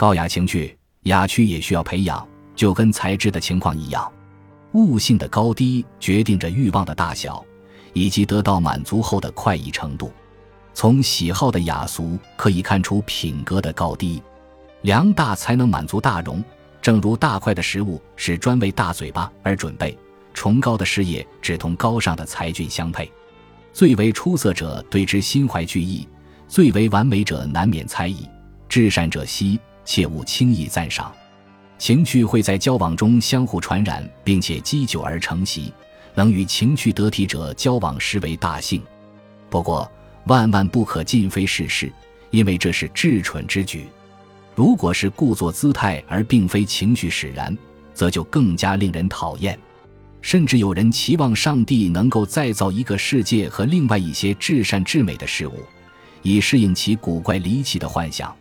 高雅情趣，雅趣也需要培养，就跟才智的情况一样。悟性的高低决定着欲望的大小，以及得到满足后的快意程度。从喜好的雅俗可以看出品格的高低。量大才能满足大容，正如大块的食物是专为大嘴巴而准备，崇高的事业只同高尚的才俊相配。最为出色者对之心怀惧意，最为完美者难免猜疑。至善者希。切勿轻易赞赏，情趣会在交往中相互传染，并且积久而成习。能与情趣得体者交往，实为大幸。不过，万万不可尽非事事，因为这是至蠢之举。如果是故作姿态而并非情绪使然，则就更加令人讨厌。甚至有人期望上帝能够再造一个世界和另外一些至善至美的事物，以适应其古怪离奇的幻想。